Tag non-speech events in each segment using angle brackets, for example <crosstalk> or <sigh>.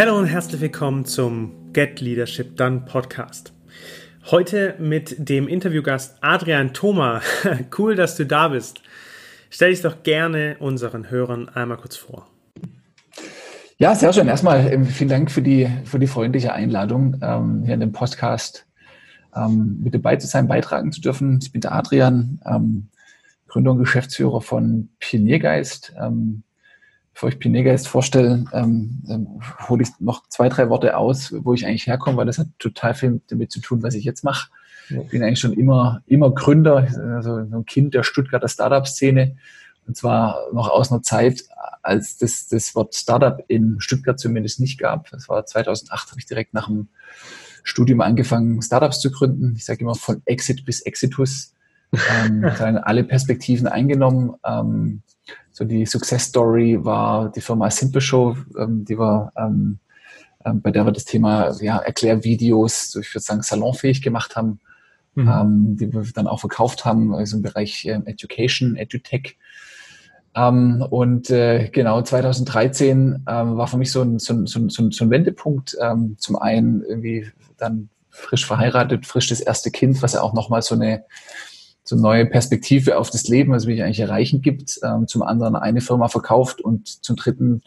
Hallo und herzlich willkommen zum Get Leadership Done Podcast. Heute mit dem Interviewgast Adrian Thoma. <laughs> cool, dass du da bist. Stell dich doch gerne unseren Hörern einmal kurz vor. Ja, sehr schön. Erstmal ähm, vielen Dank für die, für die freundliche Einladung, ähm, hier in dem Podcast ähm, mit dabei zu sein, beitragen zu dürfen. Ich bin der Adrian, ähm, Gründer und Geschäftsführer von Pioniergeist. Ähm, bevor ich Pioniergeist vorstelle, ähm, ähm, hole ich noch zwei, drei Worte aus, wo ich eigentlich herkomme, weil das hat total viel damit zu tun, was ich jetzt mache. Ich bin eigentlich schon immer, immer Gründer, also ein Kind der Stuttgarter Startup-Szene. Und zwar noch aus einer Zeit, als das, das Wort Startup in Stuttgart zumindest nicht gab. Das war 2008, habe ich direkt nach dem Studium angefangen, Startups zu gründen. Ich sage immer von Exit bis Exitus. Ähm, <laughs> alle Perspektiven eingenommen. Ähm, so die Success Story war die Firma Simple Show, ähm, die war, ähm, ähm, bei der wir das Thema ja, Erklärvideos, so ich würde sagen, salonfähig gemacht haben, mhm. ähm, die wir dann auch verkauft haben, also im Bereich Education, EduTech. Ähm, und äh, genau 2013 ähm, war für mich so ein, so ein, so ein, so ein Wendepunkt. Ähm, zum einen irgendwie dann frisch verheiratet, frisch das erste Kind, was ja auch nochmal so eine so neue Perspektive auf das Leben, was mich eigentlich erreichen gibt. Ähm, zum anderen eine Firma verkauft und zum dritten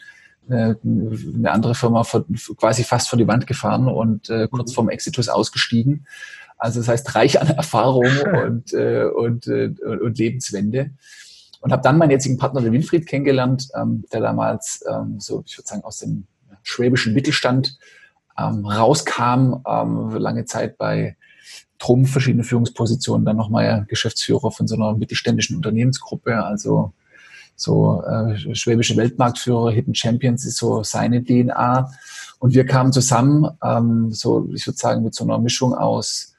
äh, eine andere Firma quasi fast vor die Wand gefahren und äh, kurz mhm. vorm Exitus ausgestiegen. Also das heißt reich an Erfahrung <laughs> und, äh, und, äh, und Lebenswende. Und habe dann meinen jetzigen Partner, den Winfried, kennengelernt, ähm, der damals ähm, so, ich würde sagen, aus dem schwäbischen Mittelstand ähm, rauskam, ähm, lange Zeit bei Trumpf, verschiedene Führungspositionen, dann nochmal Geschäftsführer von so einer mittelständischen Unternehmensgruppe, also so äh, schwäbische Weltmarktführer, Hidden Champions ist so seine DNA. Und wir kamen zusammen, ähm, so ich würde sagen, mit so einer Mischung aus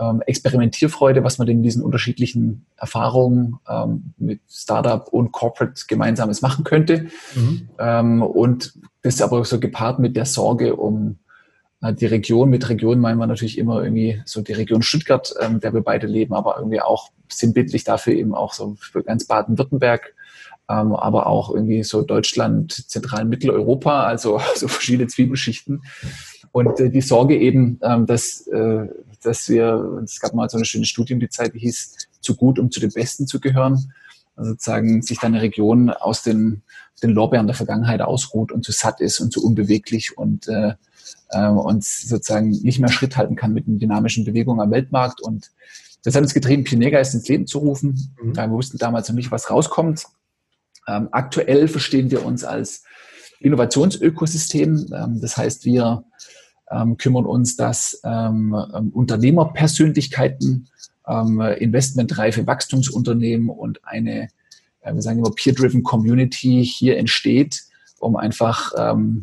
ähm, Experimentierfreude, was man in diesen unterschiedlichen Erfahrungen ähm, mit Startup und Corporate gemeinsames machen könnte. Mhm. Ähm, und das aber so gepaart mit der Sorge um die Region, mit Region meinen wir natürlich immer irgendwie so die Region Stuttgart, ähm, der wir beide leben, aber irgendwie auch sinnbildlich dafür eben auch so für ganz Baden-Württemberg, ähm, aber auch irgendwie so Deutschland, Zentral- Mitteleuropa, also <laughs> so verschiedene Zwiebelschichten. Und äh, die Sorge eben, ähm, dass, äh, dass wir, es gab mal so eine schöne Studie um die Zeit, die hieß, zu gut, um zu den Besten zu gehören. Also sozusagen sich dann eine Region aus den, den Lorbeeren der Vergangenheit ausruht und zu satt ist und zu unbeweglich und äh, äh, und sozusagen nicht mehr Schritt halten kann mit den dynamischen Bewegungen am Weltmarkt. Und das hat uns getrieben, Pioniergeist ins Leben zu rufen. Mhm. Wir wussten damals noch nicht, was rauskommt. Ähm, aktuell verstehen wir uns als Innovationsökosystem. Ähm, das heißt, wir ähm, kümmern uns, dass ähm, ähm Unternehmerpersönlichkeiten, ähm, investmentreife Wachstumsunternehmen und eine, äh, wir sagen immer, peer-driven Community hier entsteht, um einfach ähm, ähm,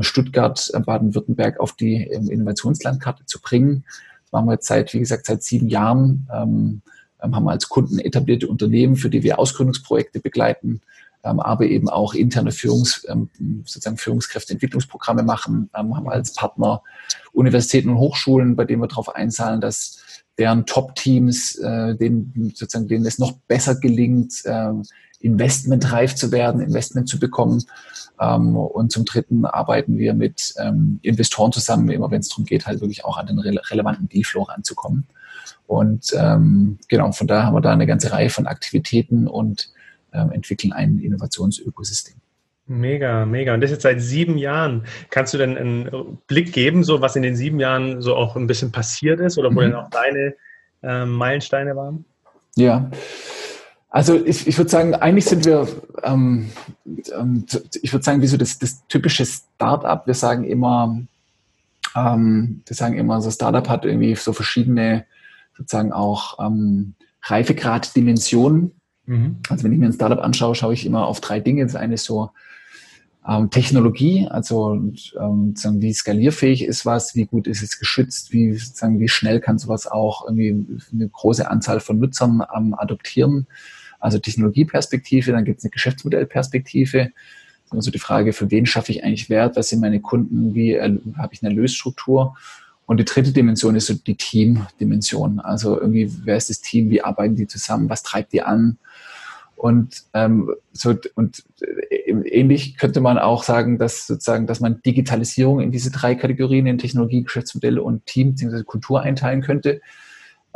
Stuttgart, äh, Baden-Württemberg auf die ähm, Innovationslandkarte zu bringen. Das machen wir jetzt seit, wie gesagt, seit sieben Jahren. Ähm, haben wir als Kunden etablierte Unternehmen, für die wir Ausgründungsprojekte begleiten, aber eben auch interne Führungs, sozusagen Führungskräfteentwicklungsprogramme machen, haben wir als Partner Universitäten und Hochschulen, bei denen wir darauf einzahlen, dass deren Top-Teams, äh, denen sozusagen denen es noch besser gelingt, investmentreif zu werden, Investment zu bekommen. Ähm, und zum Dritten arbeiten wir mit ähm, Investoren zusammen, immer wenn es darum geht, halt wirklich auch an den rele relevanten Dealflow ranzukommen. Und ähm, genau, von daher haben wir da eine ganze Reihe von Aktivitäten und ähm, entwickeln ein Innovationsökosystem. Mega, mega. Und das jetzt seit sieben Jahren. Kannst du denn einen Blick geben, so was in den sieben Jahren so auch ein bisschen passiert ist oder wo mhm. denn auch deine äh, Meilensteine waren? Ja, also ich, ich würde sagen, eigentlich sind wir, ähm, ähm, ich würde sagen, wie so das, das typische Startup. Wir sagen immer, ähm, wir sagen immer, so Startup hat irgendwie so verschiedene, sozusagen auch ähm, Reifegrad-Dimensionen. Mhm. Also wenn ich mir ein Startup anschaue, schaue ich immer auf drei Dinge. Das eine ist so ähm, Technologie, also ähm, sozusagen wie skalierfähig ist was, wie gut ist es geschützt, wie sozusagen wie schnell kann sowas auch irgendwie eine große Anzahl von Nutzern ähm, adoptieren. Also Technologieperspektive, dann gibt es eine Geschäftsmodellperspektive. Also die Frage, für wen schaffe ich eigentlich Wert, was sind meine Kunden, wie habe ich eine Erlösstruktur? Und die dritte Dimension ist so die Teamdimension. Also irgendwie, wer ist das Team, wie arbeiten die zusammen, was treibt die an? Und, ähm, so, und äh, ähnlich könnte man auch sagen, dass sozusagen, dass man Digitalisierung in diese drei Kategorien, in Technologie, Geschäftsmodelle und Team bzw. Kultur einteilen könnte.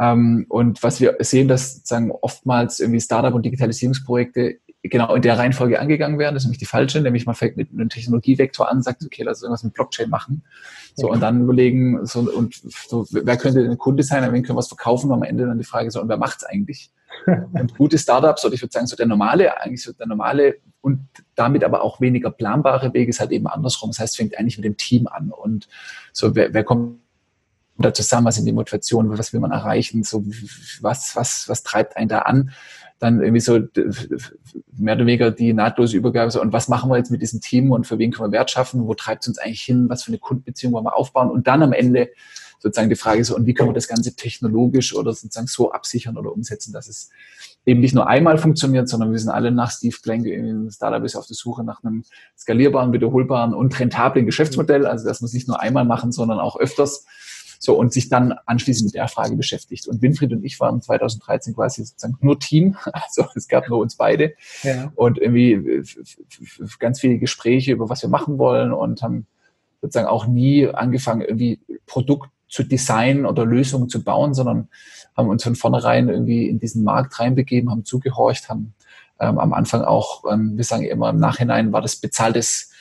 Ähm, und was wir sehen, dass sozusagen oftmals irgendwie Startup- und Digitalisierungsprojekte genau in der Reihenfolge angegangen werden. Das ist nämlich die falsche, nämlich man fängt mit einem Technologievektor an, sagt, okay, lass uns irgendwas mit Blockchain machen. So, und dann überlegen, so, und so, wer könnte ein Kunde sein, an wen können wir es verkaufen? Und am Ende dann die Frage so, und wer macht es eigentlich? <laughs> und gute Startups, oder ich würde sagen, so der normale, eigentlich so der normale und damit aber auch weniger planbare Weg ist halt eben andersrum. Das heißt, fängt eigentlich mit dem Team an. Und so, wer, wer kommt da zusammen, was sind die Motivationen, was will man erreichen, so was, was, was treibt einen da an? Dann irgendwie so mehr oder weniger die nahtlose Übergabe so, und was machen wir jetzt mit diesem Team und für wen können wir Wert schaffen, wo treibt es uns eigentlich hin, was für eine Kundenbeziehung wollen wir aufbauen? Und dann am Ende sozusagen die Frage so, und wie können wir das Ganze technologisch oder sozusagen so absichern oder umsetzen, dass es eben nicht nur einmal funktioniert, sondern wir sind alle nach Steve Blank im Startup ist auf der Suche nach einem skalierbaren, wiederholbaren und rentablen Geschäftsmodell, also dass man es nicht nur einmal machen, sondern auch öfters so, und sich dann anschließend mit der Frage beschäftigt. Und Winfried und ich waren 2013 quasi sozusagen nur Team. <laughs> Also es gab nur uns beide. Ja. Und irgendwie ganz viele Gespräche über was wir machen wollen und haben sozusagen auch nie angefangen, irgendwie Produkt zu designen oder Lösungen zu bauen, sondern haben uns von vornherein irgendwie in diesen Markt reinbegeben, haben zugehorcht, haben ähm, am Anfang auch, ähm, wir sagen immer im Nachhinein war das bezahltes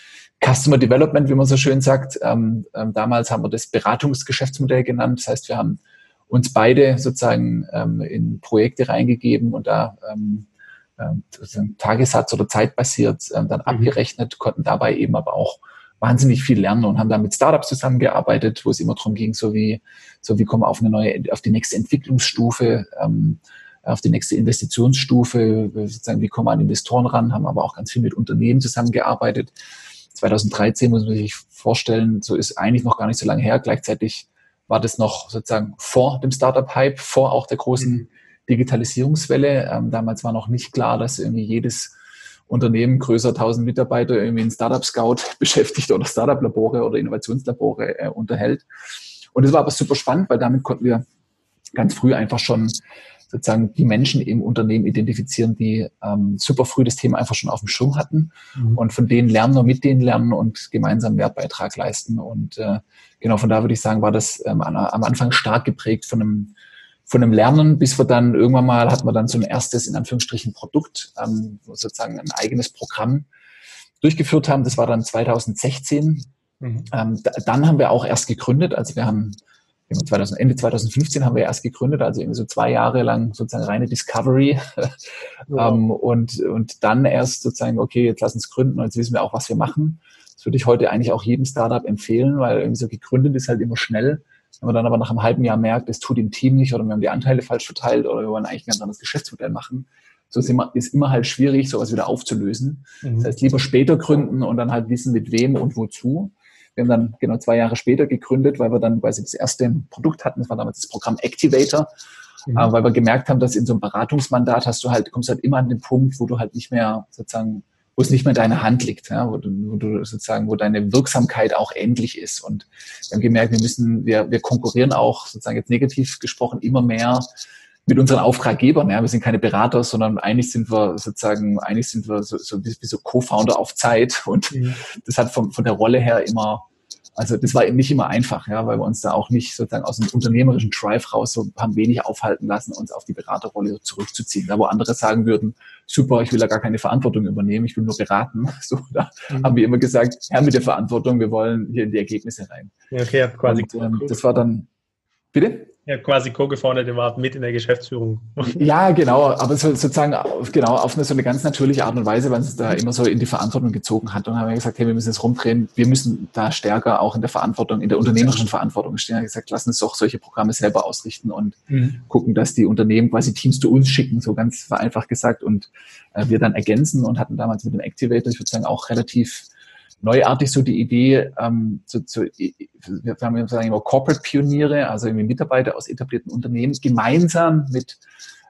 Customer Development, wie man so schön sagt. Ähm, ähm, damals haben wir das Beratungsgeschäftsmodell genannt. Das heißt, wir haben uns beide sozusagen ähm, in Projekte reingegeben und da ähm, ähm, Tagessatz oder zeitbasiert ähm, dann mhm. abgerechnet, konnten dabei eben aber auch wahnsinnig viel lernen und haben dann mit Startups zusammengearbeitet, wo es immer darum ging, so wie, so wie kommen wir auf eine neue, auf die nächste Entwicklungsstufe, ähm, auf die nächste Investitionsstufe, sozusagen, wie kommen wir an Investoren ran, haben aber auch ganz viel mit Unternehmen zusammengearbeitet. 2013 muss man sich vorstellen, so ist eigentlich noch gar nicht so lange her. Gleichzeitig war das noch sozusagen vor dem Startup-Hype, vor auch der großen mhm. Digitalisierungswelle. Ähm, damals war noch nicht klar, dass irgendwie jedes Unternehmen größer 1000 Mitarbeiter irgendwie in Startup Scout <laughs> beschäftigt oder Startup Labore oder Innovationslabore äh, unterhält. Und das war aber super spannend, weil damit konnten wir ganz früh einfach schon sozusagen die Menschen im Unternehmen identifizieren, die ähm, super früh das Thema einfach schon auf dem Schirm hatten mhm. und von denen lernen und mit denen lernen und gemeinsam Wertbeitrag leisten. Und äh, genau von da würde ich sagen, war das ähm, am Anfang stark geprägt von einem von einem Lernen, bis wir dann irgendwann mal hatten wir dann so ein erstes, in Anführungsstrichen, Produkt, ähm, sozusagen ein eigenes Programm durchgeführt haben. Das war dann 2016. Mhm. Ähm, dann haben wir auch erst gegründet. Also wir haben 2000, Ende 2015 haben wir erst gegründet, also irgendwie so zwei Jahre lang sozusagen reine Discovery ja. <laughs> ähm, und, und dann erst sozusagen, okay, jetzt lass uns gründen und jetzt wissen wir auch, was wir machen. Das würde ich heute eigentlich auch jedem Startup empfehlen, weil irgendwie so gegründet ist halt immer schnell. Wenn man dann aber nach einem halben Jahr merkt, es tut dem Team nicht oder wir haben die Anteile falsch verteilt oder wir wollen eigentlich ein ganz anderes Geschäftsmodell machen, so ist immer, ist immer halt schwierig, sowas wieder aufzulösen. Mhm. Das heißt, lieber später gründen und dann halt wissen, mit wem und wozu. Wir haben dann genau zwei Jahre später gegründet, weil wir dann quasi das erste Produkt hatten. Das war damals das Programm Activator. Mhm. Äh, weil wir gemerkt haben, dass in so einem Beratungsmandat hast du halt, kommst halt immer an den Punkt, wo du halt nicht mehr sozusagen, wo es nicht mehr in deiner Hand liegt, ja, wo, du, wo du sozusagen, wo deine Wirksamkeit auch endlich ist. Und wir haben gemerkt, wir müssen, wir, wir konkurrieren auch sozusagen jetzt negativ gesprochen immer mehr mit unseren Auftraggebern. Ja, wir sind keine Berater, sondern eigentlich sind wir sozusagen, eigentlich sind wir so, so wie, wie so Co-Founder auf Zeit. Und mhm. das hat von, von der Rolle her immer, also das war eben nicht immer einfach, ja, weil wir uns da auch nicht sozusagen aus dem unternehmerischen Drive raus so haben wenig aufhalten lassen, uns auf die Beraterrolle zurückzuziehen. Da wo andere sagen würden, super, ich will da gar keine Verantwortung übernehmen, ich will nur beraten. <laughs> So, da mhm. haben wir immer gesagt, Herr mit der Verantwortung, wir wollen hier in die Ergebnisse rein. Ja, okay, quasi. Und, ähm, das war dann, bitte? Ja quasi Co-Gefounderte war mit in der Geschäftsführung. <laughs> Ja, genau, aber so, sozusagen genau auf eine so eine ganz natürliche Art und Weise, weil es da immer so in die Verantwortung gezogen hat und haben wir gesagt, hey, wir müssen jetzt rumdrehen, wir müssen da stärker auch in der Verantwortung, in der unternehmerischen Verantwortung stehen. Wir haben gesagt, lass uns doch solche Programme selber ausrichten und mhm. gucken, dass die Unternehmen quasi Teams zu uns schicken, so ganz vereinfacht gesagt und äh, wir dann ergänzen und hatten damals mit dem Activator, ich würde sagen, auch relativ neuartig so die Idee, ähm, zu, zu, wir haben sagen immer Corporate Pioniere, also irgendwie Mitarbeiter aus etablierten Unternehmen, gemeinsam mit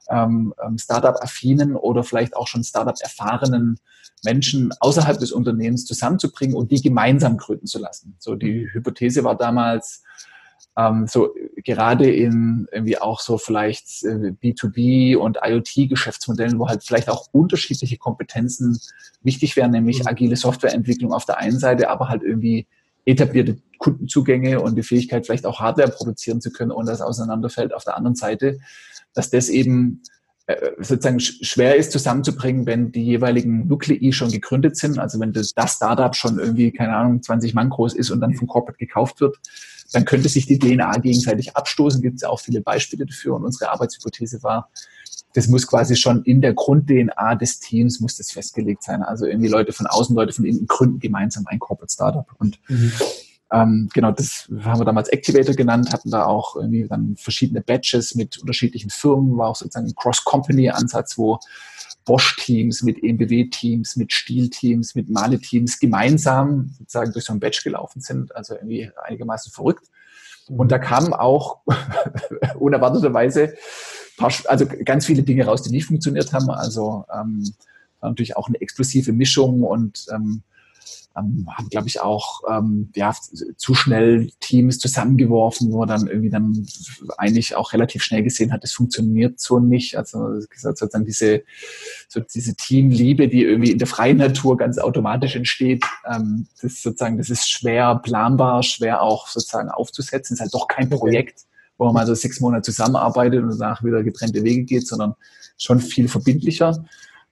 ähm, ähm, Startup-affinen oder vielleicht auch schon Startup-erfahrenen Menschen außerhalb des Unternehmens zusammenzubringen und die gemeinsam gründen zu lassen. So die Hypothese war damals, ähm, so gerade in irgendwie auch so vielleicht B2B äh, und IoT-Geschäftsmodellen, wo halt vielleicht auch unterschiedliche Kompetenzen wichtig wären, nämlich mhm. agile Softwareentwicklung auf der einen Seite, aber halt irgendwie etablierte Kundenzugänge und die Fähigkeit, vielleicht auch Hardware produzieren zu können, ohne dass auseinanderfällt auf der anderen Seite, dass das eben äh, sozusagen schwer ist zusammenzubringen, wenn die jeweiligen Nuklei schon gegründet sind. Also wenn das, das Startup schon irgendwie, keine Ahnung, 20 Mann groß ist und dann vom Corporate gekauft wird, dann könnte sich die DNA gegenseitig abstoßen. Gibt es auch viele Beispiele dafür. Und unsere Arbeitshypothese war, das muss quasi schon in der Grund-DNA des Teams muss das festgelegt sein. Also irgendwie Leute von außen, Leute von innen gründen gemeinsam ein Corporate Startup. Und mhm. ähm, genau, das haben wir damals Activator genannt, hatten da auch irgendwie dann verschiedene Batches mit unterschiedlichen Firmen, war auch sozusagen ein Cross-Company-Ansatz, wo Bosch-Teams, mit EMBW-Teams, mit Stiel-Teams, mit Male-Teams gemeinsam sozusagen durch so ein Batch gelaufen sind. Also irgendwie einigermaßen verrückt. Und da kamen auch <laughs> unerwarteterweise paar, also ganz viele Dinge raus, die nicht funktioniert haben. Also ähm, natürlich auch eine explosive Mischung und ähm, ähm, haben, glaube ich, auch ähm, ja, zu schnell Teams zusammengeworfen, wo man dann irgendwie dann eigentlich auch relativ schnell gesehen hat, das funktioniert so nicht. Also sozusagen diese, so diese Teamliebe, die irgendwie in der freien Natur ganz automatisch entsteht, ähm, das ist sozusagen, das ist schwer planbar, schwer auch sozusagen aufzusetzen. Es ist halt doch kein Projekt, wo man mal so sechs Monate zusammenarbeitet und danach wieder getrennte Wege geht, sondern schon viel verbindlicher.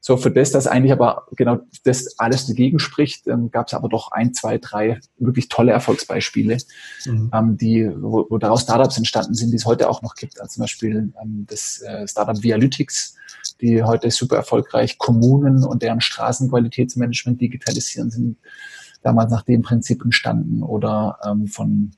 So für das, dass eigentlich aber genau das alles dagegen spricht, ähm, gab es aber doch ein, zwei, drei wirklich tolle Erfolgsbeispiele, mhm. ähm, die, wo, wo daraus Startups entstanden sind, die es heute auch noch gibt. Also zum Beispiel ähm, das äh, Startup Vialytics, die heute super erfolgreich Kommunen und deren Straßenqualitätsmanagement digitalisieren, sind damals nach dem Prinzip entstanden oder ähm, von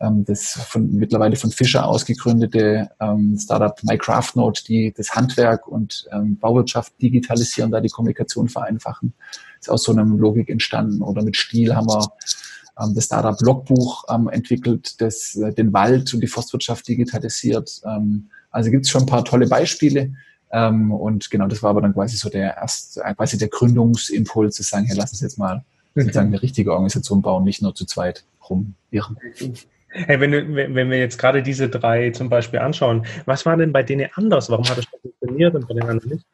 das von, mittlerweile von Fischer ausgegründete ähm, Startup MyCraftNote, die das Handwerk und ähm, Bauwirtschaft digitalisieren, da die Kommunikation vereinfachen. Ist aus so einer Logik entstanden. Oder mit Stil haben wir ähm, das Startup Logbuch ähm, entwickelt, das äh, den Wald und die Forstwirtschaft digitalisiert. Ähm, also gibt es schon ein paar tolle Beispiele. Ähm, und genau, das war aber dann quasi so der erste, äh, quasi der Gründungsimpuls zu sagen, hey, lass uns jetzt mal sozusagen eine richtige Organisation bauen, nicht nur zu zweit rumirren. Hey, wenn, wenn wir jetzt gerade diese drei zum Beispiel anschauen, was war denn bei denen anders? Warum hat es funktioniert und bei den anderen nicht?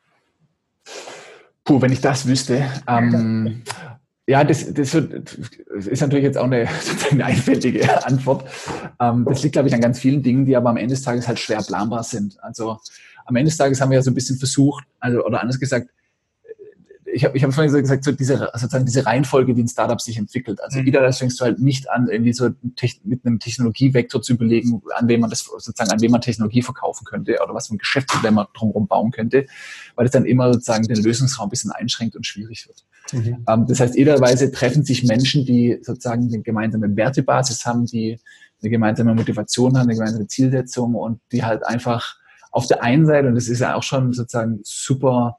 Puh, wenn ich das wüsste. Ähm, ja, das, das ist natürlich jetzt auch eine, <laughs> eine einfältige Antwort. Ähm, das liegt, glaube ich, an ganz vielen Dingen, die aber am Ende des Tages halt schwer planbar sind. Also am Ende des Tages haben wir ja so ein bisschen versucht, also, oder anders gesagt, ich habe ich hab vorhin gesagt, so diese, sozusagen diese Reihenfolge, wie ein Startup sich entwickelt. Also mhm. idealerweise fängst du halt nicht an, irgendwie so mit einem Technologievektor zu überlegen, an wem man das sozusagen, an wem man Technologie verkaufen könnte oder was für ein Geschäftsmodell man drumherum bauen könnte, weil es dann immer sozusagen den Lösungsraum ein bisschen einschränkt und schwierig wird. Mhm. Ähm, das heißt, idealerweise treffen sich Menschen, die sozusagen eine gemeinsame Wertebasis haben, die eine gemeinsame Motivation haben, eine gemeinsame Zielsetzung und die halt einfach auf der einen Seite, und das ist ja auch schon sozusagen super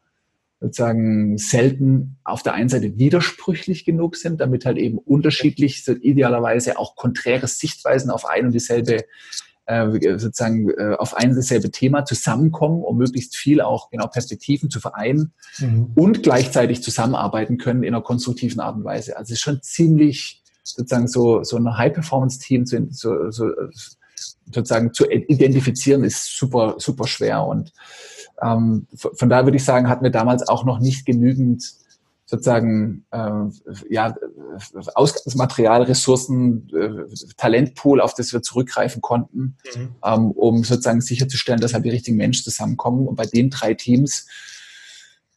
sozusagen selten auf der einen Seite widersprüchlich genug sind, damit halt eben unterschiedlich, so idealerweise auch konträre Sichtweisen auf ein und dieselbe äh, sozusagen äh, auf ein und dasselbe Thema zusammenkommen, um möglichst viel auch genau Perspektiven zu vereinen mhm. und gleichzeitig zusammenarbeiten können in einer konstruktiven Art und Weise. Also es ist schon ziemlich sozusagen so, so ein High-Performance-Team zu, so, so, sozusagen zu identifizieren, ist super, super schwer und ähm, von daher würde ich sagen, hatten wir damals auch noch nicht genügend sozusagen äh, ja, Ausgangsmaterial, Ressourcen, äh, Talentpool, auf das wir zurückgreifen konnten, mhm. ähm, um sozusagen sicherzustellen, dass halt die richtigen Menschen zusammenkommen. Und bei den drei Teams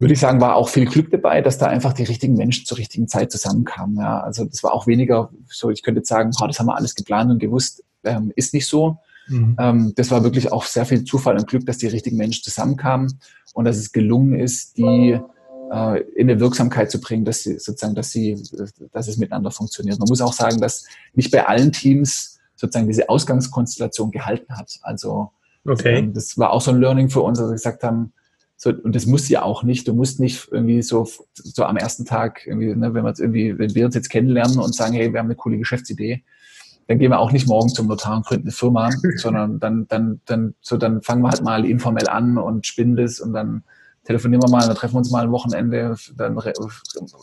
würde ich sagen, war auch viel Glück dabei, dass da einfach die richtigen Menschen zur richtigen Zeit zusammenkamen. Ja, also das war auch weniger so, ich könnte jetzt sagen, oh, das haben wir alles geplant und gewusst, ähm, ist nicht so. Mhm. Ähm, das war wirklich auch sehr viel Zufall und Glück, dass die richtigen Menschen zusammenkamen und dass es gelungen ist, die äh, in eine Wirksamkeit zu bringen, dass sie sozusagen, dass sie, dass es miteinander funktioniert. Man muss auch sagen, dass nicht bei allen Teams sozusagen diese Ausgangskonstellation gehalten hat. Also okay. ähm, das war auch so ein Learning für uns, dass wir gesagt haben, so, und das muss ja auch nicht. Du musst nicht irgendwie so, so am ersten Tag, irgendwie, ne, wenn wir jetzt irgendwie, wenn wir uns jetzt kennenlernen und sagen, hey, wir haben eine coole Geschäftsidee, dann gehen wir auch nicht morgen zum Notar und gründen eine Firma, <laughs> sondern dann, dann, dann, so, dann fangen wir halt mal informell an und spinnen das und dann telefonieren wir mal, dann treffen wir uns mal ein Wochenende, dann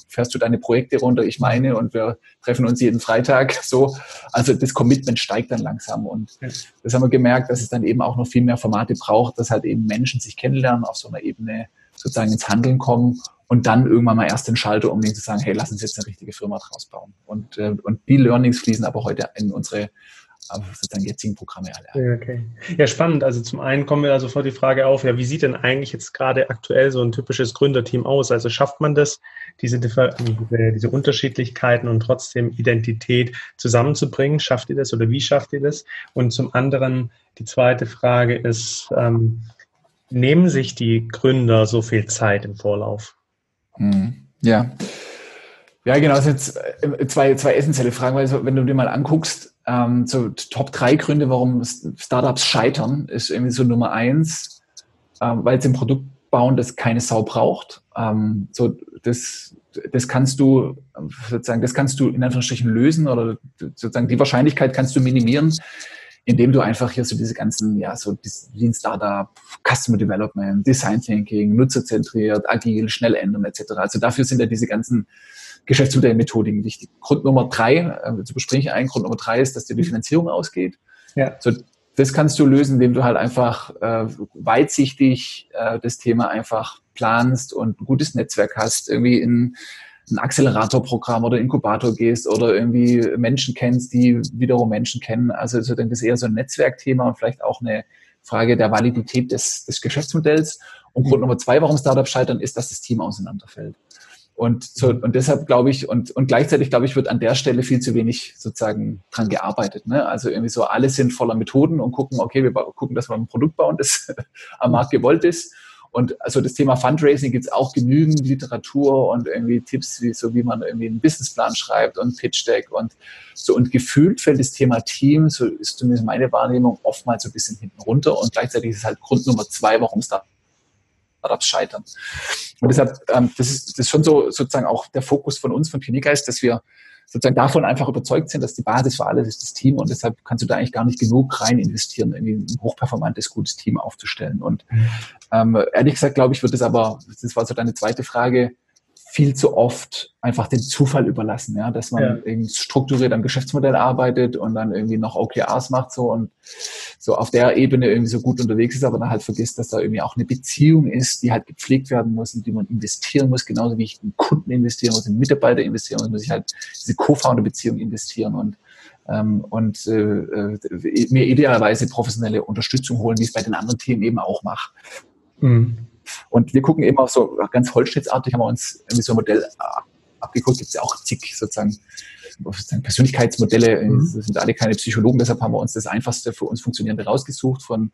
fährst du deine Projekte runter, ich meine, und wir treffen uns jeden Freitag. <laughs> So, also das Commitment steigt dann langsam und das haben wir gemerkt, dass es dann eben auch noch viel mehr Formate braucht, dass halt eben Menschen sich kennenlernen, auf so einer Ebene sozusagen ins Handeln kommen und dann irgendwann mal erst den Schalter umlegen zu sagen, hey, lass uns jetzt eine richtige Firma draus bauen. Und, äh, und die Learnings fließen aber heute in unsere sozusagen jetzigen Programme alle. Okay. Ja, spannend. Also zum einen kommen wir da sofort die Frage auf, ja, wie sieht denn eigentlich jetzt gerade aktuell so ein typisches Gründerteam aus? Also schafft man das, diese, diese, diese Unterschiedlichkeiten und trotzdem Identität zusammenzubringen? Schafft ihr das oder wie schafft ihr das? Und zum anderen, die zweite Frage ist, ähm, nehmen sich die Gründer so viel Zeit im Vorlauf? Mhm. Ja. Ja, genau, das sind jetzt äh, zwei, zwei essentielle Fragen, weil wenn du dir mal anguckst, ähm, so Top drei Gründe, warum Startups scheitern, ist irgendwie so Nummer eins, ähm, weil sie ein Produkt bauen, das keine Sau braucht. Ähm, so, das, das kannst du sozusagen, das kannst du in Anführungsstrichen lösen oder sozusagen die Wahrscheinlichkeit kannst du minimieren, indem du einfach hier so diese ganzen, ja, so Lean Startup, Customer Development, Design Thinking, nutzerzentriert, agil, schnell ändern etc. Also dafür sind ja diese ganzen Geschäftsmodellmethodiken wichtig. Grund Nummer drei, äh, zu besprechen ein, Grund Nummer drei ist, dass dir die Finanzierung ausgeht. Ja. So, das kannst du lösen, indem du halt einfach äh, weitsichtig äh, das Thema einfach planst und ein gutes Netzwerk hast, irgendwie in ein Acceleratorprogramm oder Inkubator gehst oder irgendwie Menschen kennst, die wiederum Menschen kennen. Also so denke ich, ist eher so ein Netzwerkthema und vielleicht auch eine Frage der Validität des, des Geschäftsmodells. Und Grund Nummer zwei, warum Startups scheitern, ist, dass das Team auseinanderfällt. Und, so, und deshalb glaube ich, und, und gleichzeitig glaube ich, wird an der Stelle viel zu wenig sozusagen dran gearbeitet. Ne? Also irgendwie so, alle sind voller Methoden und gucken, okay, wir gucken, dass wir ein Produkt bauen, das <laughs> am Markt gewollt ist. Und also das Thema Fundraising gibt es auch genügend Literatur und irgendwie Tipps, wie so wie man irgendwie einen Businessplan schreibt und Pitch Deck und so. Und gefühlt fällt das Thema Team, so ist zumindest meine Wahrnehmung, oftmals so ein bisschen hinten runter. Und gleichzeitig ist es halt Grund Nummer zwei, warum Startups scheitern. Und deshalb, ähm, das, ist, das ist schon so sozusagen auch der Fokus von uns, von Pioniergeist, dass wir sozusagen davon einfach überzeugt sind, dass die Basis für alles ist das Team und deshalb kannst du da eigentlich gar nicht genug rein investieren, irgendwie ein hochperformantes, gutes Team aufzustellen. Und ähm, ehrlich gesagt, glaube ich, wird es aber, das war so deine zweite Frage, viel zu oft einfach den Zufall überlassen, ja, dass man ja. irgendwie strukturiert am Geschäftsmodell arbeitet und dann irgendwie noch OKRs macht so und so auf der Ebene irgendwie so gut unterwegs ist, aber dann halt vergisst, dass da irgendwie auch eine Beziehung ist, die halt gepflegt werden muss, in die man investieren muss, genauso wie ich in Kunden investieren muss, in Mitarbeiter investieren muss, muss ich halt diese Co-Founder-Beziehung investieren und ähm, und äh, äh, mir idealerweise professionelle Unterstützung holen, wie ich es bei den anderen Themen eben auch mache. Mhm. Und wir gucken immer so ganz holzschnittsartig, haben wir uns irgendwie so ein Modell abgeguckt, gibt es ja auch zig sozusagen, sozusagen Persönlichkeitsmodelle, mhm. das sind alle keine Psychologen, deshalb haben wir uns das einfachste für uns funktionierende rausgesucht von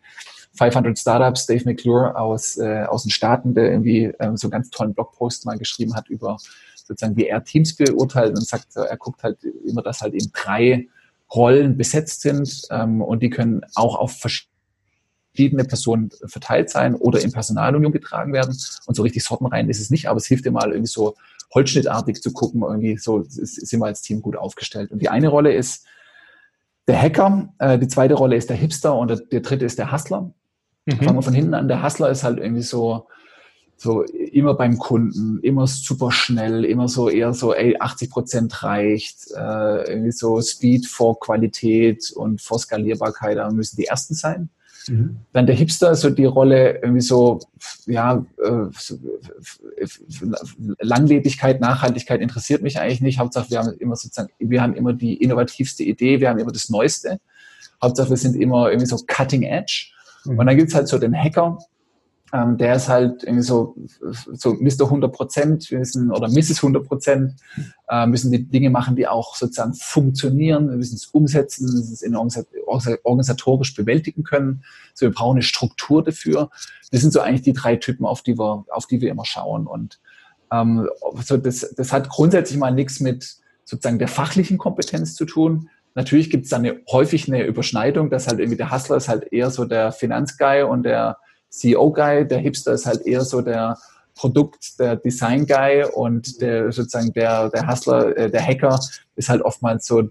500 Startups, Dave McClure aus, äh, aus den Staaten, der irgendwie ähm, so einen ganz tollen Blogpost mal geschrieben hat über sozusagen, wie er Teams beurteilt und sagt, er guckt halt immer, dass halt eben drei Rollen besetzt sind ähm, und die können auch auf verschiedene verschiedene Personen verteilt sein oder in Personalunion getragen werden. Und so richtig sortenrein ist es nicht, aber es hilft dir mal irgendwie so holzschnittartig zu gucken, irgendwie so sind wir als Team gut aufgestellt. Und die eine Rolle ist der Hacker, äh, die zweite Rolle ist der Hipster und der, der dritte ist der Hustler. Mhm. Fangen wir von hinten an. Der Hustler ist halt irgendwie so, so immer beim Kunden, immer super schnell, immer so eher so, ey, 80 Prozent reicht, äh, irgendwie so Speed vor Qualität und vor Skalierbarkeit, da müssen die ersten sein. Mhm. Dann der Hipster, so die Rolle irgendwie so, ja, äh, Langlebigkeit, Nachhaltigkeit interessiert mich eigentlich nicht. Hauptsache, wir haben immer sozusagen, wir haben immer die innovativste Idee, wir haben immer das Neueste. Hauptsache, wir sind immer irgendwie so cutting edge. Mhm. Und dann gibt's halt so den Hacker, ähm, der ist halt irgendwie so, so Mr. 100 Prozent, wir müssen, oder Mrs. 100 Prozent, äh, müssen die Dinge machen, die auch sozusagen funktionieren, wir müssen es umsetzen, wir müssen es organisatorisch bewältigen können. So, wir brauchen eine Struktur dafür. Das sind so eigentlich die drei Typen, auf die wir, auf die wir immer schauen. Und ähm, so das, das hat grundsätzlich mal nichts mit sozusagen der fachlichen Kompetenz zu tun. Natürlich gibt es dann eine, häufig eine Überschneidung, dass halt irgendwie der Hustler ist halt eher so der Finanzguy und der CEO-Guy, der Hipster ist halt eher so der Produkt, der Design-Guy und der sozusagen der, der Hustler, äh, der Hacker ist halt oftmals so äh,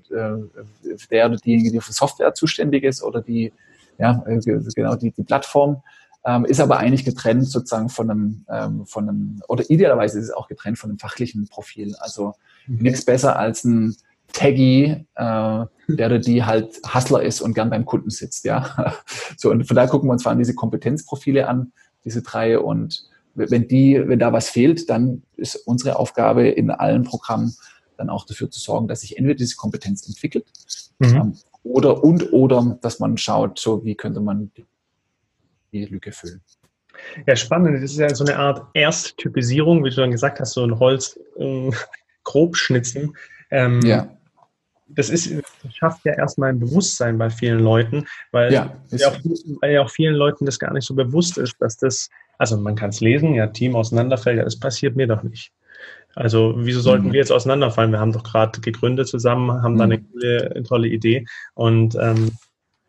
der oder diejenige, die für Software zuständig ist oder die, ja, äh, genau, die, die Plattform. ähm, ist aber eigentlich getrennt sozusagen von einem, ähm, von einem, oder idealerweise ist es auch getrennt von einem fachlichen Profil. Also mhm. nichts besser als ein Taggy, äh, der oder die halt Hustler ist und gern beim Kunden sitzt, ja. <laughs> so, und von daher gucken wir uns vor allem diese Kompetenzprofile an, diese drei, und wenn die, wenn da was fehlt, dann ist unsere Aufgabe in allen Programmen dann auch dafür zu sorgen, dass sich entweder diese Kompetenz entwickelt mhm. ähm, oder und oder dass man schaut, so wie könnte man die Lücke füllen. Ja, spannend. Das ist ja so eine Art Ersttypisierung, wie du dann gesagt hast, so ein Holz äh, grob schnitzen. Ähm, ja. Das, ist, das schafft ja erstmal ein Bewusstsein bei vielen Leuten, weil ja, ja auch, weil ja auch vielen Leuten das gar nicht so bewusst ist, dass das, also man kann es lesen, ja, Team auseinanderfällt, ja, das passiert mir doch nicht. Also wieso sollten mhm. wir jetzt auseinanderfallen? Wir haben doch gerade gegründet zusammen, haben mhm. da eine, coole, eine tolle Idee und ähm,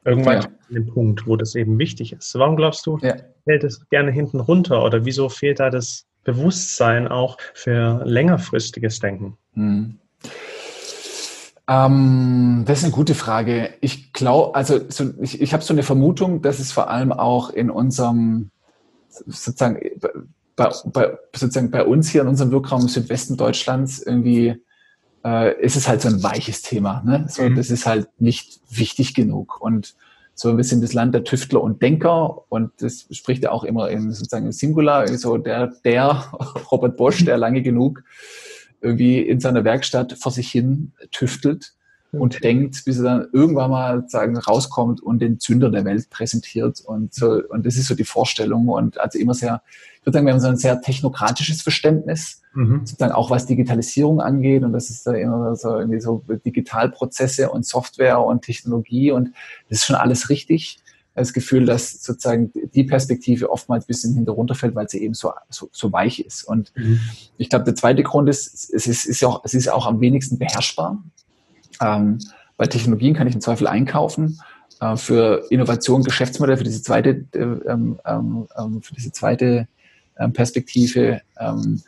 Irgendwann ja. an den Punkt, wo das eben wichtig ist. Warum glaubst du, ja. fällt es gerne hinten runter oder wieso fehlt da das Bewusstsein auch für längerfristiges Denken? Hm. Ähm, das ist eine gute Frage. Ich glaube, also so, ich, ich habe so eine Vermutung, dass es vor allem auch in unserem sozusagen bei, bei, sozusagen bei uns hier in unserem Wirkraum im Südwesten Deutschlands irgendwie äh, ist es halt so ein weiches Thema. Ne? So, mhm. Das ist halt nicht wichtig genug. Und so, wir sind das Land der Tüftler und Denker und das spricht ja auch immer im sozusagen im Singular, so der, der <laughs> Robert Bosch, der <laughs> lange genug irgendwie in seiner Werkstatt vor sich hin tüftelt und okay. denkt, bis er dann irgendwann mal sagen rauskommt und den Zünder der Welt präsentiert und so und das ist so die Vorstellung und also immer sehr ich würde sagen, wir haben so ein sehr technokratisches Verständnis, mhm. sozusagen auch was Digitalisierung angeht. Und das ist da immer so irgendwie so Digitalprozesse und Software und Technologie und das ist schon alles richtig. Das Gefühl, dass sozusagen die Perspektive oftmals ein bisschen hinterunterfällt, weil sie eben so, so, so weich ist. Und mhm. ich glaube, der zweite Grund ist, es ist, ist ja auch, es ist auch am wenigsten beherrschbar. Ähm, bei Technologien kann ich im Zweifel einkaufen äh, für Innovation, Geschäftsmodell, für diese zweite, äh, ähm, ähm, ähm für diese zweite ähm, Perspektive. Ähm,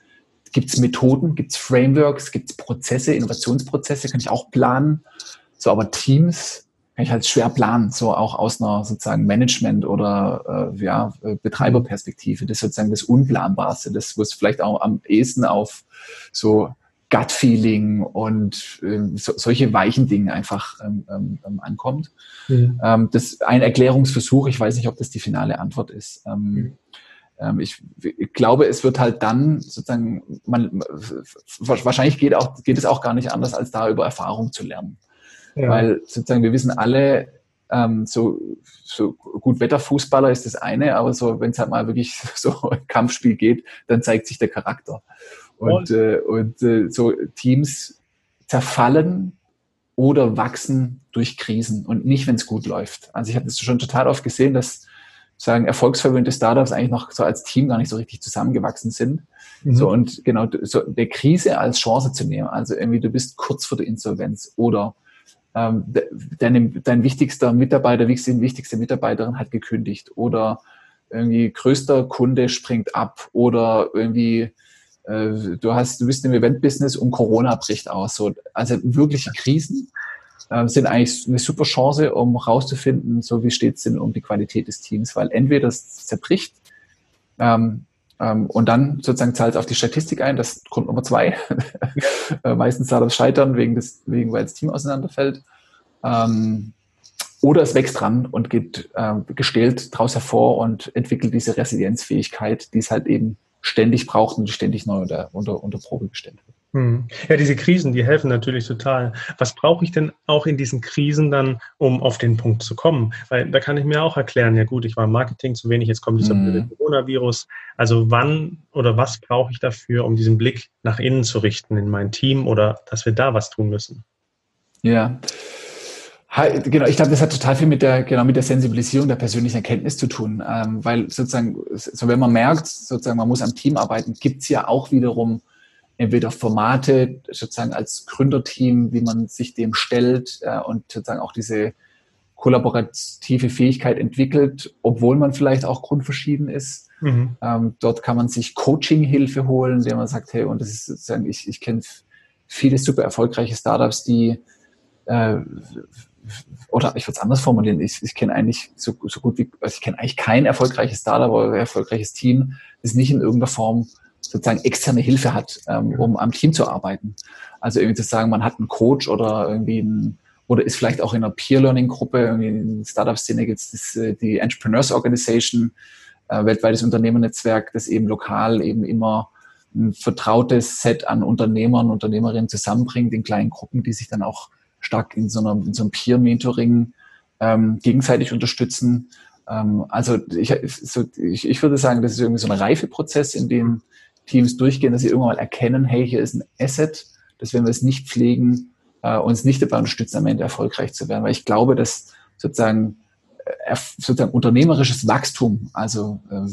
gibt es Methoden, gibt es Frameworks, gibt es Prozesse, Innovationsprozesse, kann ich auch planen. So, aber Teams kann ich halt schwer planen, so auch aus einer sozusagen Management- oder äh, ja, Betreiberperspektive. Das ist sozusagen das Unplanbarste, das, wo es vielleicht auch am ehesten auf so Gut-Feeling und äh, so, solche weichen Dinge einfach ähm, ähm, ankommt. Mhm. Ähm, das ist ein Erklärungsversuch, ich weiß nicht, ob das die finale Antwort ist. Ähm, mhm. Ähm, ich, ich, glaube, es wird halt dann sozusagen, man, wahrscheinlich geht, auch, geht es auch gar nicht anders, als da über Erfahrung zu lernen. Ja. Weil sozusagen wir wissen alle, ähm, so, so gut Wetterfußballer ist das eine, aber so, wenn es halt mal wirklich <laughs> so ein Kampfspiel geht, dann zeigt sich der Charakter. Und, äh, und äh, so Teams zerfallen oder wachsen durch Krisen und nicht, wenn es gut läuft. Also ich habe das schon total oft gesehen, dass sagen, erfolgsverwöhnte Startups eigentlich noch so als Team gar nicht so richtig zusammengewachsen sind. Mhm. So und genau, so der Krise als Chance zu nehmen. Also irgendwie, du bist kurz vor der Insolvenz oder ähm, dein, dein wichtigster Mitarbeiter, wichtigste, wichtigste Mitarbeiterin hat gekündigt oder irgendwie größter Kunde springt ab oder irgendwie äh, du hast, du bist im Event-Business und Corona bricht aus. So, also wirkliche Krisen äh, sind eigentlich eine super Chance, um rauszufinden, so wie steht es denn um die Qualität des Teams, weil entweder es zerbricht ähm, und dann sozusagen zahlt es auf die Statistik ein, das ist Grund Nummer zwei. <laughs> äh, meistens zahlt das Scheitern, wegen des, wegen, weil das Team auseinanderfällt. Ähm, oder es wächst dran und geht äh, gestählt daraus hervor und entwickelt diese Resilienzfähigkeit, die es halt eben ständig braucht und ständig neu unter, unter, unter Probe gestellt. Ja, diese Krisen, die helfen natürlich total. Was brauche ich denn auch in diesen Krisen dann, um auf den Punkt zu kommen? Weil da kann ich mir auch erklären, ja gut, ich war im Marketing zu wenig, jetzt kommt dieser mhm. Coronavirus. Also wann oder was brauche ich dafür, um diesen Blick nach innen zu richten in mein Team oder dass wir da was tun müssen? Ja. Genau, ich glaube, das hat total viel mit der, genau, mit der Sensibilisierung der persönlichen Erkenntnis zu tun, ähm, weil sozusagen, so wenn man merkt, sozusagen, man muss am Team arbeiten, gibt es ja auch wiederum entweder Formate sozusagen als Gründerteam, wie man sich dem stellt äh, und sozusagen auch diese kollaborative Fähigkeit entwickelt, obwohl man vielleicht auch grundverschieden ist. Mhm. Ähm, dort kann man sich Coaching-Hilfe holen, indem man sagt, hey, und das ist sozusagen, ich, ich kenne viele super erfolgreiche Startups, die äh, oder ich würde es anders formulieren, ich, ich kenne eigentlich so, so gut wie, also ich kenne eigentlich kein erfolgreiches Startup oder erfolgreiches Team, das nicht in irgendeiner Form sozusagen externe Hilfe hat, ähm, um am Team zu arbeiten. Also irgendwie zu sagen, man hat einen Coach oder irgendwie ein, oder ist vielleicht auch in einer Peer-Learning-Gruppe, irgendwie in der Startup-Szene gibt es äh, die Entrepreneurs Organization, äh, weltweites Unternehmernetzwerk, das eben lokal eben immer ein vertrautes Set an Unternehmern, Unternehmerinnen zusammenbringt in kleinen Gruppen, die sich dann auch stark in so, einer, in so einem Peer-Mentoring ähm, gegenseitig unterstützen. Ähm, also ich, so, ich, ich würde sagen, das ist irgendwie so ein Reifeprozess, in dem Teams durchgehen, dass sie irgendwann mal erkennen, hey, hier ist ein Asset, dass wenn wir es nicht pflegen, äh, uns nicht dabei unterstützen, am Ende erfolgreich zu werden. Weil ich glaube, dass sozusagen, äh, sozusagen unternehmerisches Wachstum, also äh,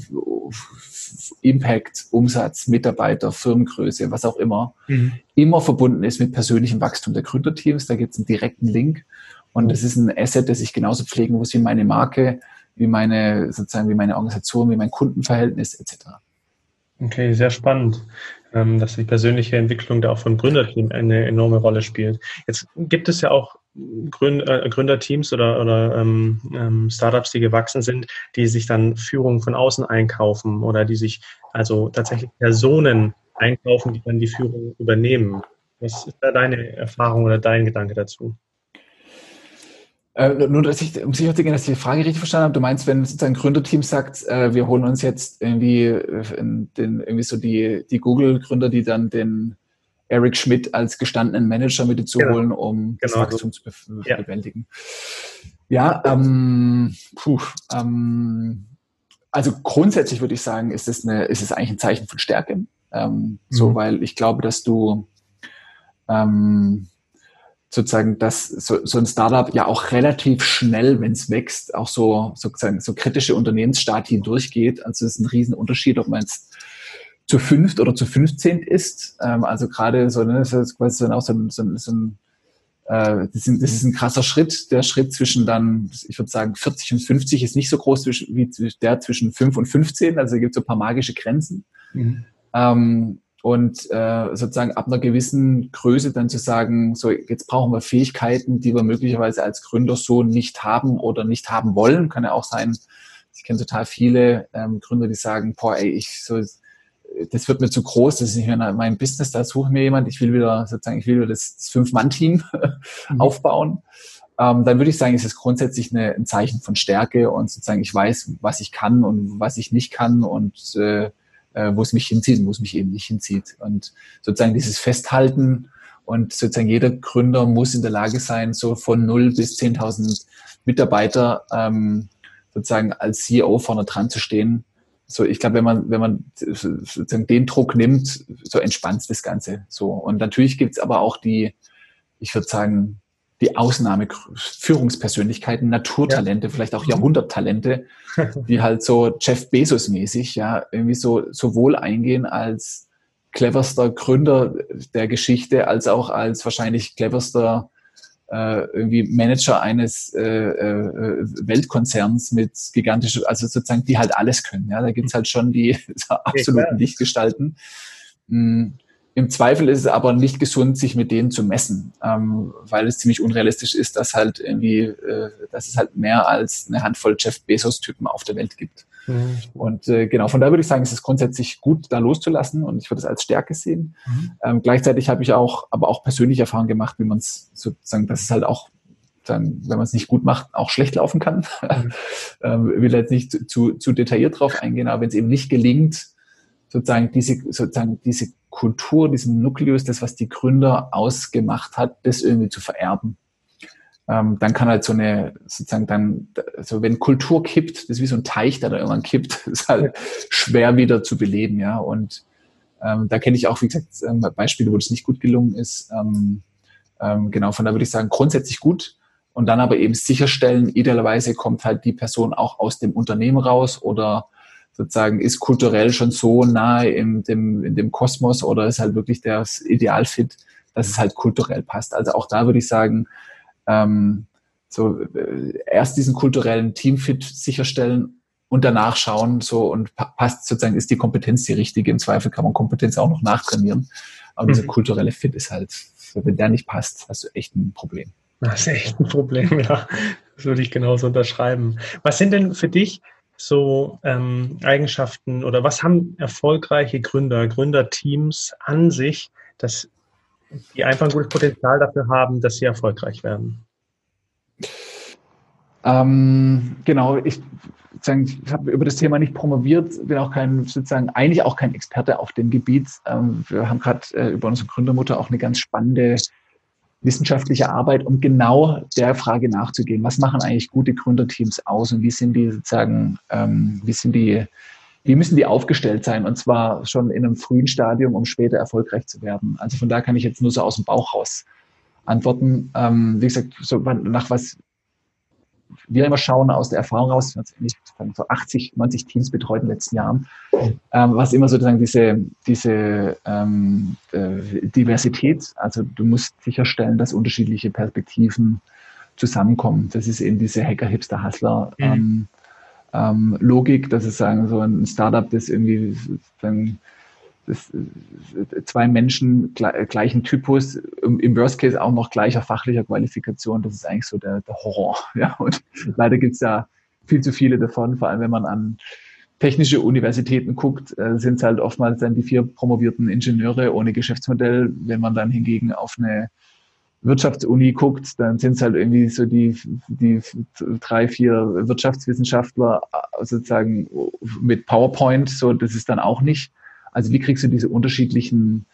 Impact, Umsatz, Mitarbeiter, Firmengröße, was auch immer, mhm. immer verbunden ist mit persönlichem Wachstum der Gründerteams. Da gibt es einen direkten Link. Und das ist ein Asset, das ich genauso pflegen muss wie meine Marke, wie meine, sozusagen, wie meine Organisation, wie mein Kundenverhältnis etc. Okay, sehr spannend, ähm, dass die persönliche Entwicklung da auch von Gründerteam eine enorme Rolle spielt. Jetzt gibt es ja auch äh, Gründerteams oder, oder ähm, ähm, Startups, die gewachsen sind, die sich dann Führung von außen einkaufen oder die sich also tatsächlich Personen einkaufen, die dann die Führung übernehmen. Was ist da deine Erfahrung oder dein Gedanke dazu? Äh, nur, dass ich, um sicher zu gehen, dass ich die Frage richtig verstanden habe, du meinst, wenn sozusagen ein Gründerteam sagt, äh, wir holen uns jetzt irgendwie, äh, den, irgendwie so die, die Google-Gründer, die dann den Eric Schmidt als gestandenen Manager mit dazu genau. holen, um genau. das Wachstum zu be ja. bewältigen. Ja, ähm, puh, ähm, also grundsätzlich würde ich sagen, ist es, eine, ist es eigentlich ein Zeichen von Stärke. Ähm, mhm. So, weil ich glaube, dass du ähm, sozusagen, dass so, so ein Startup ja auch relativ schnell, wenn es wächst, auch so sozusagen so kritische Unternehmensstati durchgeht. Also es ist ein Riesenunterschied, ob man jetzt zu fünft oder zu fünfzehnt ist. Ähm, also gerade so, ne, das ist quasi dann auch so, so, so ein äh, das, ist, das ist ein krasser Schritt. Der Schritt zwischen dann, ich würde sagen, 40 und 50 ist nicht so groß wie der zwischen 5 und 15. Also es gibt so ein paar magische Grenzen. Mhm. Ähm, und äh, sozusagen ab einer gewissen Größe dann zu sagen, so jetzt brauchen wir Fähigkeiten, die wir möglicherweise als Gründer so nicht haben oder nicht haben wollen. Kann ja auch sein, ich kenne total viele ähm, Gründer, die sagen, boah, ey, ich so das wird mir zu groß, das ist nicht mehr mein Business, da suche ich mir jemand, ich will wieder sozusagen, ich will wieder das, das Fünf-Mann-Team <laughs> mhm. aufbauen. Ähm, dann würde ich sagen, ist es grundsätzlich eine, ein Zeichen von Stärke und sozusagen ich weiß, was ich kann und was ich nicht kann und äh, äh, wo es mich hinzieht und wo es mich eben nicht hinzieht. Und sozusagen dieses Festhalten und sozusagen jeder Gründer muss in der Lage sein, so von null bis 10.000 Mitarbeiter ähm, sozusagen als CEO vorne dran zu stehen so, ich glaube, wenn man, wenn man sozusagen den Druck nimmt, so entspannt das Ganze. So. Und natürlich gibt's aber auch die, ich würde sagen, die Ausnahme Führungspersönlichkeiten, Naturtalente, ja. vielleicht auch Jahrhunderttalente, <laughs> die halt so Jeff Bezos mäßig, ja, irgendwie so sowohl eingehen als cleverster Gründer der Geschichte, als auch als wahrscheinlich cleverster äh, irgendwie Manager eines äh, äh, Weltkonzerns mit gigantischen, also sozusagen, die halt alles können. Ja, da gibt's halt schon die <laughs> absoluten Lichtgestalten. Mhm. Im Zweifel ist es aber nicht gesund, sich mit denen zu messen, ähm, weil es ziemlich unrealistisch ist, dass halt irgendwie, äh, dass es halt mehr als eine Handvoll Jeff Bezos-Typen auf der Welt gibt. Mhm. Und äh, genau, von da würde ich sagen, ist es grundsätzlich gut, da loszulassen und ich würde es als Stärke sehen. Mhm. Ähm, gleichzeitig habe ich auch, aber auch persönliche Erfahrungen gemacht, wie man es sozusagen, dass es halt auch dann, wenn man es nicht gut macht, auch schlecht laufen kann. Mhm. <laughs> ähm, will jetzt nicht zu, zu detailliert drauf eingehen, aber wenn es eben nicht gelingt, sozusagen diese, sozusagen diese Kultur, diesen Nukleus, das, was die Gründer ausgemacht hat, das irgendwie zu vererben ähm, dann kann halt so eine, sozusagen dann, also wenn Kultur kippt, das ist wie so ein Teich, der da irgendwann kippt, <laughs> ist halt schwer wieder zu beleben, ja. Und ähm, da kenne ich auch, wie gesagt, ähm, Beispiele, wo das nicht gut gelungen ist. Ähm, ähm, genau, von da würde ich sagen, grundsätzlich gut. Und dann aber eben sicherstellen, idealerweise kommt halt die Person auch aus dem Unternehmen raus oder sozusagen ist kulturell schon so nahe in dem, in dem Kosmos oder ist halt wirklich das Idealfit, dass es halt kulturell passt. Also auch da würde ich sagen, ähm, so äh, erst diesen kulturellen Teamfit sicherstellen und danach schauen, so und passt sozusagen, ist die Kompetenz die richtige? Im Zweifel kann man Kompetenz auch noch nachtrainieren. Aber mhm. dieser kulturelle Fit ist halt, wenn der nicht passt, hast du echt ein Problem. Das ist echt ein Problem, <laughs> ja. Das würde ich genauso unterschreiben. Was sind denn für dich so ähm, Eigenschaften oder was haben erfolgreiche Gründer, Gründerteams an sich, dass die einfach ein gutes Potenzial dafür haben, dass sie erfolgreich werden? Ähm, genau, ich, ich habe über das Thema nicht promoviert, bin auch kein, sozusagen eigentlich auch kein Experte auf dem Gebiet. Ähm, wir haben gerade äh, über unsere Gründermutter auch eine ganz spannende wissenschaftliche Arbeit, um genau der Frage nachzugehen. Was machen eigentlich gute Gründerteams aus und wie sind die sozusagen, ähm, wie sind die, wie müssen die aufgestellt sein? Und zwar schon in einem frühen Stadium, um später erfolgreich zu werden. Also von da kann ich jetzt nur so aus dem Bauch raus antworten. Ähm, wie gesagt, so nach was wir immer schauen aus der Erfahrung raus, ich so 80, 90 Teams betreut in den letzten Jahren, ähm, was immer sozusagen diese, diese ähm, äh, Diversität, also du musst sicherstellen, dass unterschiedliche Perspektiven zusammenkommen. Das ist eben diese Hacker-Hipster-Hustler. Mhm. Ähm, ähm, Logik, dass es sagen, so ein Startup, das irgendwie sozusagen das, äh, zwei Menschen gleichen Typus, im Worst Case auch noch gleicher fachlicher Qualifikation, das ist eigentlich so der, der Horror. <laughs> Ja, und leider gibt es ja viel zu viele davon, vor allem wenn man an technische Universitäten guckt, äh, sind es halt oftmals dann die vier promovierten Ingenieure ohne Geschäftsmodell. Wenn man dann hingegen auf eine Wirtschaftsuni guckt, dann sind es halt irgendwie so die, die drei, vier Wirtschaftswissenschaftler äh, sozusagen mit PowerPoint, so das ist dann auch nicht. Also wie kriegst du diese unterschiedlichen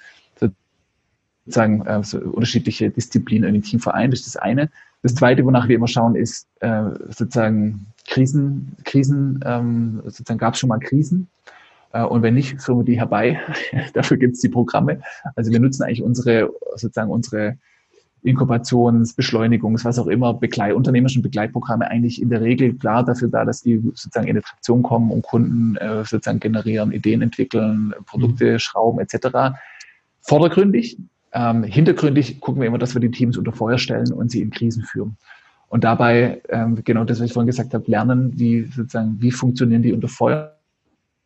sozusagen äh, so unterschiedliche Disziplinen in ein Team vereint? Das ist das eine. Das zweite, wonach wir immer schauen, ist äh, sozusagen Krisen, Krisen, ähm, sozusagen gab es schon mal Krisen. Äh, und wenn nicht, führen wir die herbei. <laughs> Dafür gibt es die Programme. Also wir nutzen eigentlich unsere, sozusagen unsere Inkubations-, Beschleunigungs-, was auch immer, Begleit unternehmerischen Begleitprogramme eigentlich in der Regel klar dafür da, dass die sozusagen in die Traktion kommen und Kunden äh, sozusagen generieren, Ideen entwickeln, Produkte mhm. schrauben etc. Vordergründig, ähm, hintergründig gucken wir immer, dass wir die Teams unter Feuer stellen und sie in Krisen führen. Und dabei, ähm, genau das, was ich vorhin gesagt habe, lernen, wie sozusagen, wie funktionieren die unter Feuer,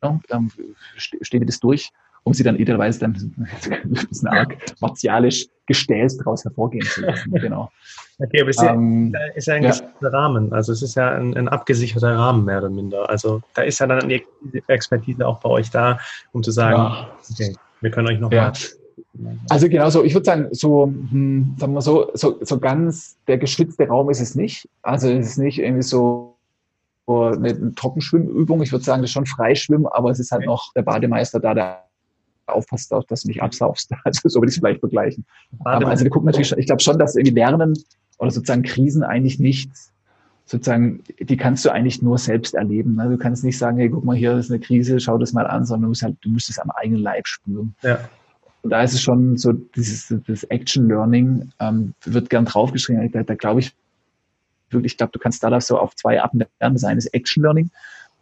ähm, stehen wir das durch um sie dann idealerweise dann <laughs> ein bisschen arg martialisch gestählt daraus hervorgehen zu lassen. <laughs> Genau. Okay, aber es ist, ähm, ja, ist ja ein ja. Rahmen. Also es ist ja ein, ein, abgesicherter Rahmen mehr oder minder. Also da ist ja dann die Expertise auch bei euch da, um zu sagen, ja. okay, wir können euch noch ja. mal also genau so, ich würde sagen, so, hm, sagen wir so, so, so ganz der geschützte Raum ist es nicht. Also es ist nicht irgendwie so eine Trockenschwimmübung. Ich würde sagen, das ist schon Freischwimmen, aber es ist halt okay. noch der Bademeister da, der aufpasst, dass du nicht absaufst. <laughs> Also so würde ich es vielleicht vergleichen. Aber also wir gucken natürlich schon, ich glaube schon, dass irgendwie Lernen oder sozusagen Krisen eigentlich nicht sozusagen, die kannst du eigentlich nur selbst erleben. Ne? Du kannst nicht sagen, hey, guck mal, hier ist eine Krise, schau das mal an, sondern du musst halt, du musst es am eigenen Leib spüren. Ja. Und da ist es schon so, dieses das Action Learning ähm, wird gern draufgeschrieben. Da, da glaube ich wirklich, ich glaube, du kannst da so auf zwei Arten lernen. Das eine ist Action Learning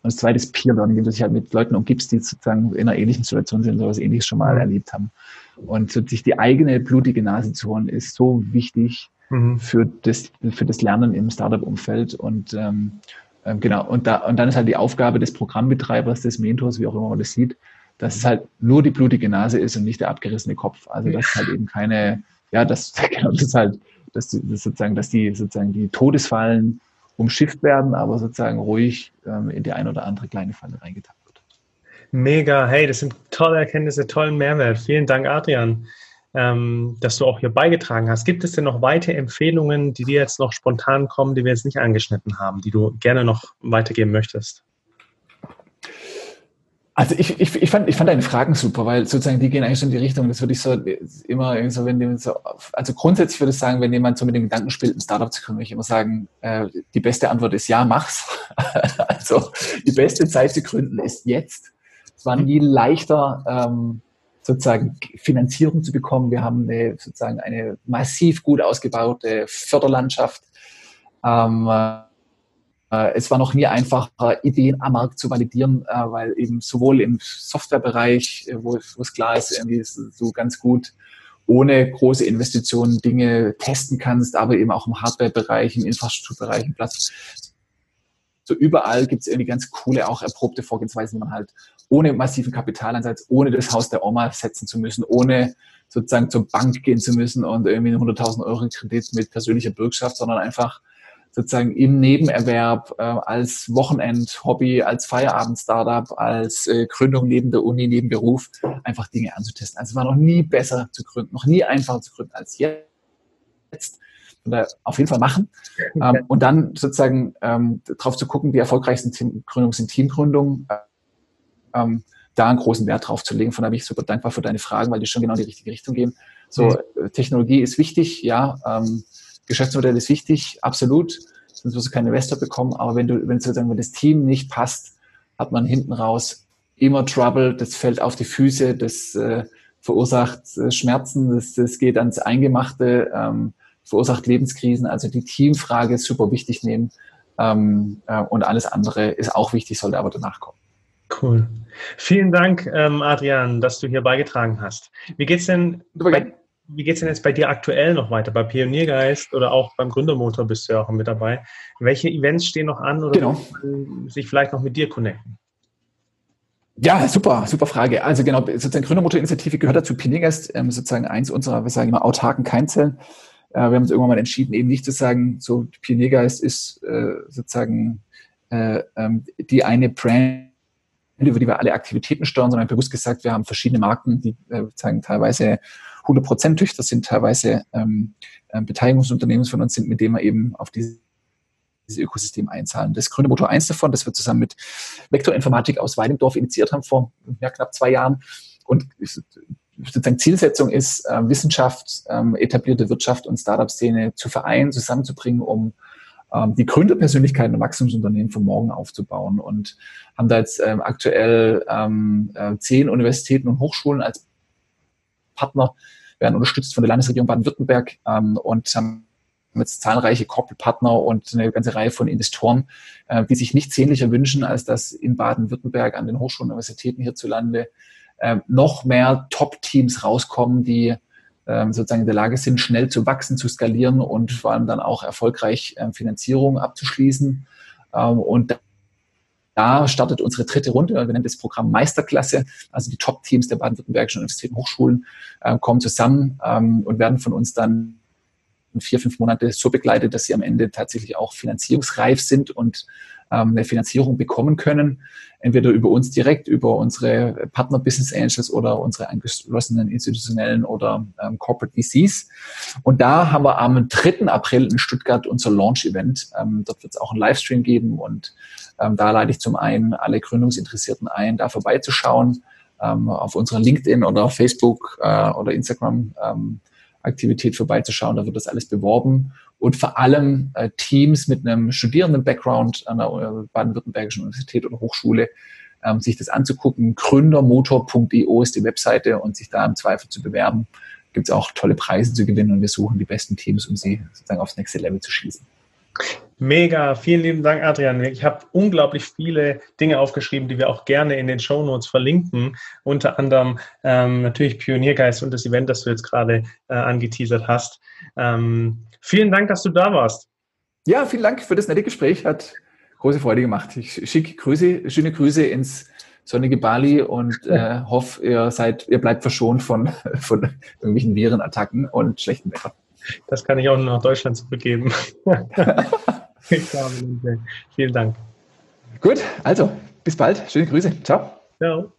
und das zweite ist Peer Learning, indem du dich halt mit Leuten umgibst, die sozusagen in einer ähnlichen Situation sind, sowas ähnliches schon mal mhm. erlebt haben. Und so sich die eigene blutige Nase zu holen, ist so wichtig mhm. für, das, für das Lernen im Startup-Umfeld. Und ähm, ähm, genau, und, da, und dann ist halt die Aufgabe des Programmbetreibers, des Mentors, wie auch immer man das sieht, dass es halt nur die blutige Nase ist und nicht der abgerissene Kopf. Also das ist halt eben keine, ja, das, <laughs> genau, das ist halt, dass, das sozusagen, dass die sozusagen die Todesfallen umschifft werden, aber sozusagen ruhig ähm, in die eine oder andere kleine Falle reingetappt wird. Mega, hey, das sind tolle Erkenntnisse, tollen Mehrwert. Vielen Dank, Adrian, ähm, dass du auch hier beigetragen hast. Gibt es denn noch weitere Empfehlungen, die dir jetzt noch spontan kommen, die wir jetzt nicht angeschnitten haben, die du gerne noch weitergeben möchtest? Also ich, ich, ich, fand, ich fand deine Fragen super, weil sozusagen die gehen eigentlich schon in die Richtung. Das würde ich so immer so, wenn die so, also grundsätzlich würde ich sagen, wenn jemand so mit dem Gedanken spielt, ein Startup zu gründen, würde ich immer sagen, äh, die beste Antwort ist ja, mach's. <laughs> also die beste Zeit zu gründen ist jetzt. Es war nie leichter, ähm, sozusagen Finanzierung zu bekommen. Wir haben eine, sozusagen eine massiv gut ausgebaute Förderlandschaft. Ähm, äh, es war noch nie einfacher, Ideen am Markt zu validieren, äh, weil eben sowohl im Softwarebereich, äh, wo, es klar ist, irgendwie so ganz gut ohne große Investitionen Dinge testen kannst, aber eben auch im Hardware-Bereich, im Infrastrukturbereich, im Platz. So überall gibt es irgendwie ganz coole, auch erprobte Vorgehensweisen, die man halt ohne massiven Kapitaleinsatz, ohne das Haus der Oma setzen zu müssen, ohne sozusagen zur Bank gehen zu müssen und irgendwie 100.000 Euro Kredit mit persönlicher Bürgschaft, sondern einfach sozusagen im Nebenerwerb, äh, als Wochenend-Hobby, als Feierabend-Startup, als äh, Gründung neben der Uni, neben Beruf, einfach Dinge anzutesten. Also es war noch nie besser zu gründen, noch nie einfacher zu gründen als jetzt. Oder auf jeden Fall machen. <laughs> Ähm, und dann sozusagen ähm, drauf zu gucken, die erfolgreichsten Team Gründungen sind Teamgründungen. Ähm, da einen großen Wert drauf zu legen. Von daher bin ich super dankbar für deine Fragen, weil die schon genau in die richtige Richtung gehen. So, mhm. Technologie ist wichtig, ja. Ähm, Geschäftsmodell ist wichtig, absolut. Sonst wirst du keinen Investor bekommen. Aber wenn du, wenn sozusagen, wenn das Team nicht passt, hat man hinten raus immer Trouble. Das fällt auf die Füße, das äh, verursacht äh, Schmerzen, das, das geht ans Eingemachte, ähm, verursacht Lebenskrisen. Also die Teamfrage ist super wichtig nehmen. Ähm, äh, und alles andere ist auch wichtig, sollte aber danach kommen. Cool. Vielen Dank, ähm, Adrian, dass du hier beigetragen hast. Wie geht's denn bei, wie geht's denn jetzt bei dir aktuell noch weiter? Bei Pioniergeist oder auch beim Gründermotor bist du ja auch mit dabei. Welche Events stehen noch an oder genau. sich vielleicht noch mit dir connecten? Ja, super, super Frage. Also genau, sozusagen Gründermotor-Initiative gehört dazu Pioniergeist, ähm, sozusagen eins unserer, wir sagen immer, autarken Keimzellen. Äh, wir haben uns irgendwann mal entschieden, eben nicht zu sagen, so Pioniergeist ist äh, sozusagen äh, ähm, die eine Brand, über die wir alle Aktivitäten steuern, sondern bewusst gesagt, wir haben verschiedene Marken, die äh, zeigen teilweise 100 Prozent Töchter sind teilweise ähm, äh, Beteiligungsunternehmen von uns sind, mit denen wir eben auf diese dieses Ökosystem einzahlen. Das Gründermotor 1 davon, das wir zusammen mit Vektorinformatik aus Weidendorf initiiert haben vor ja, knapp zwei Jahren. Und sozusagen Zielsetzung ist, äh, Wissenschaft, ähm, etablierte Wirtschaft und Startup-Szene zu vereinen, zusammenzubringen, um ähm, die Gründerpersönlichkeiten und Wachstumsunternehmen von morgen aufzubauen und haben da jetzt ähm, aktuell ähm, äh, zehn Universitäten und Hochschulen als Partner, werden unterstützt von der Landesregierung Baden-Württemberg ähm, und haben jetzt zahlreiche Corporate-Partner und eine ganze Reihe von Investoren, äh, die sich nichts sehnlicher wünschen, als dass in Baden-Württemberg an den Hochschulen und Universitäten hierzulande äh, noch mehr Top-Teams rauskommen, die ähm, sozusagen in der Lage sind, schnell zu wachsen, zu skalieren und vor allem dann auch erfolgreich ähm, Finanzierung abzuschließen. Ähm, und da startet unsere dritte Runde. Wir nennen das Programm Meisterklasse. Also die Top-Teams der baden-württembergischen Universitäten und Hochschulen äh, kommen zusammen ähm, und werden von uns dann vier, fünf Monate so begleitet, dass sie am Ende tatsächlich auch finanzierungsreif sind und ähm, eine Finanzierung bekommen können, entweder über uns direkt, über unsere Partner Business Angels oder unsere angeschlossenen institutionellen oder ähm, Corporate VCs. Und da haben wir am 3. April in Stuttgart unser Launch-Event. Ähm, dort wird es auch einen Livestream geben und ähm, da lade ich zum einen alle Gründungsinteressierten ein, da vorbeizuschauen ähm, auf unserer LinkedIn oder Facebook äh, oder Instagram ähm, Aktivität vorbeizuschauen. Da wird das alles beworben und vor allem äh, Teams mit einem Studierenden-Background an der äh, Baden-Württembergischen Universität oder Hochschule ähm, sich das anzugucken. Gründermotor.io ist die Webseite und sich da im Zweifel zu bewerben. Gibt es auch tolle Preise zu gewinnen und wir suchen die besten Teams, um sie sozusagen aufs nächste Level zu schießen. Mega, vielen lieben Dank, Adrian. Ich habe unglaublich viele Dinge aufgeschrieben, die wir auch gerne in den Show Notes verlinken. Unter anderem ähm, natürlich Pioniergeist und das Event, das du jetzt gerade äh, angeteasert hast. Ähm, vielen Dank, dass du da warst. Ja, vielen Dank für das nette Gespräch. Hat große Freude gemacht. Ich schicke Grüße, schöne Grüße ins sonnige Bali und äh, <laughs> hoffe, ihr seid, ihr bleibt verschont von, <laughs> von irgendwelchen Virenattacken und schlechtem Wetter. Das kann ich auch nur nach Deutschland zurückgeben. <laughs> Vielen Dank. Gut, also bis bald. Schöne Grüße. Ciao. Ciao.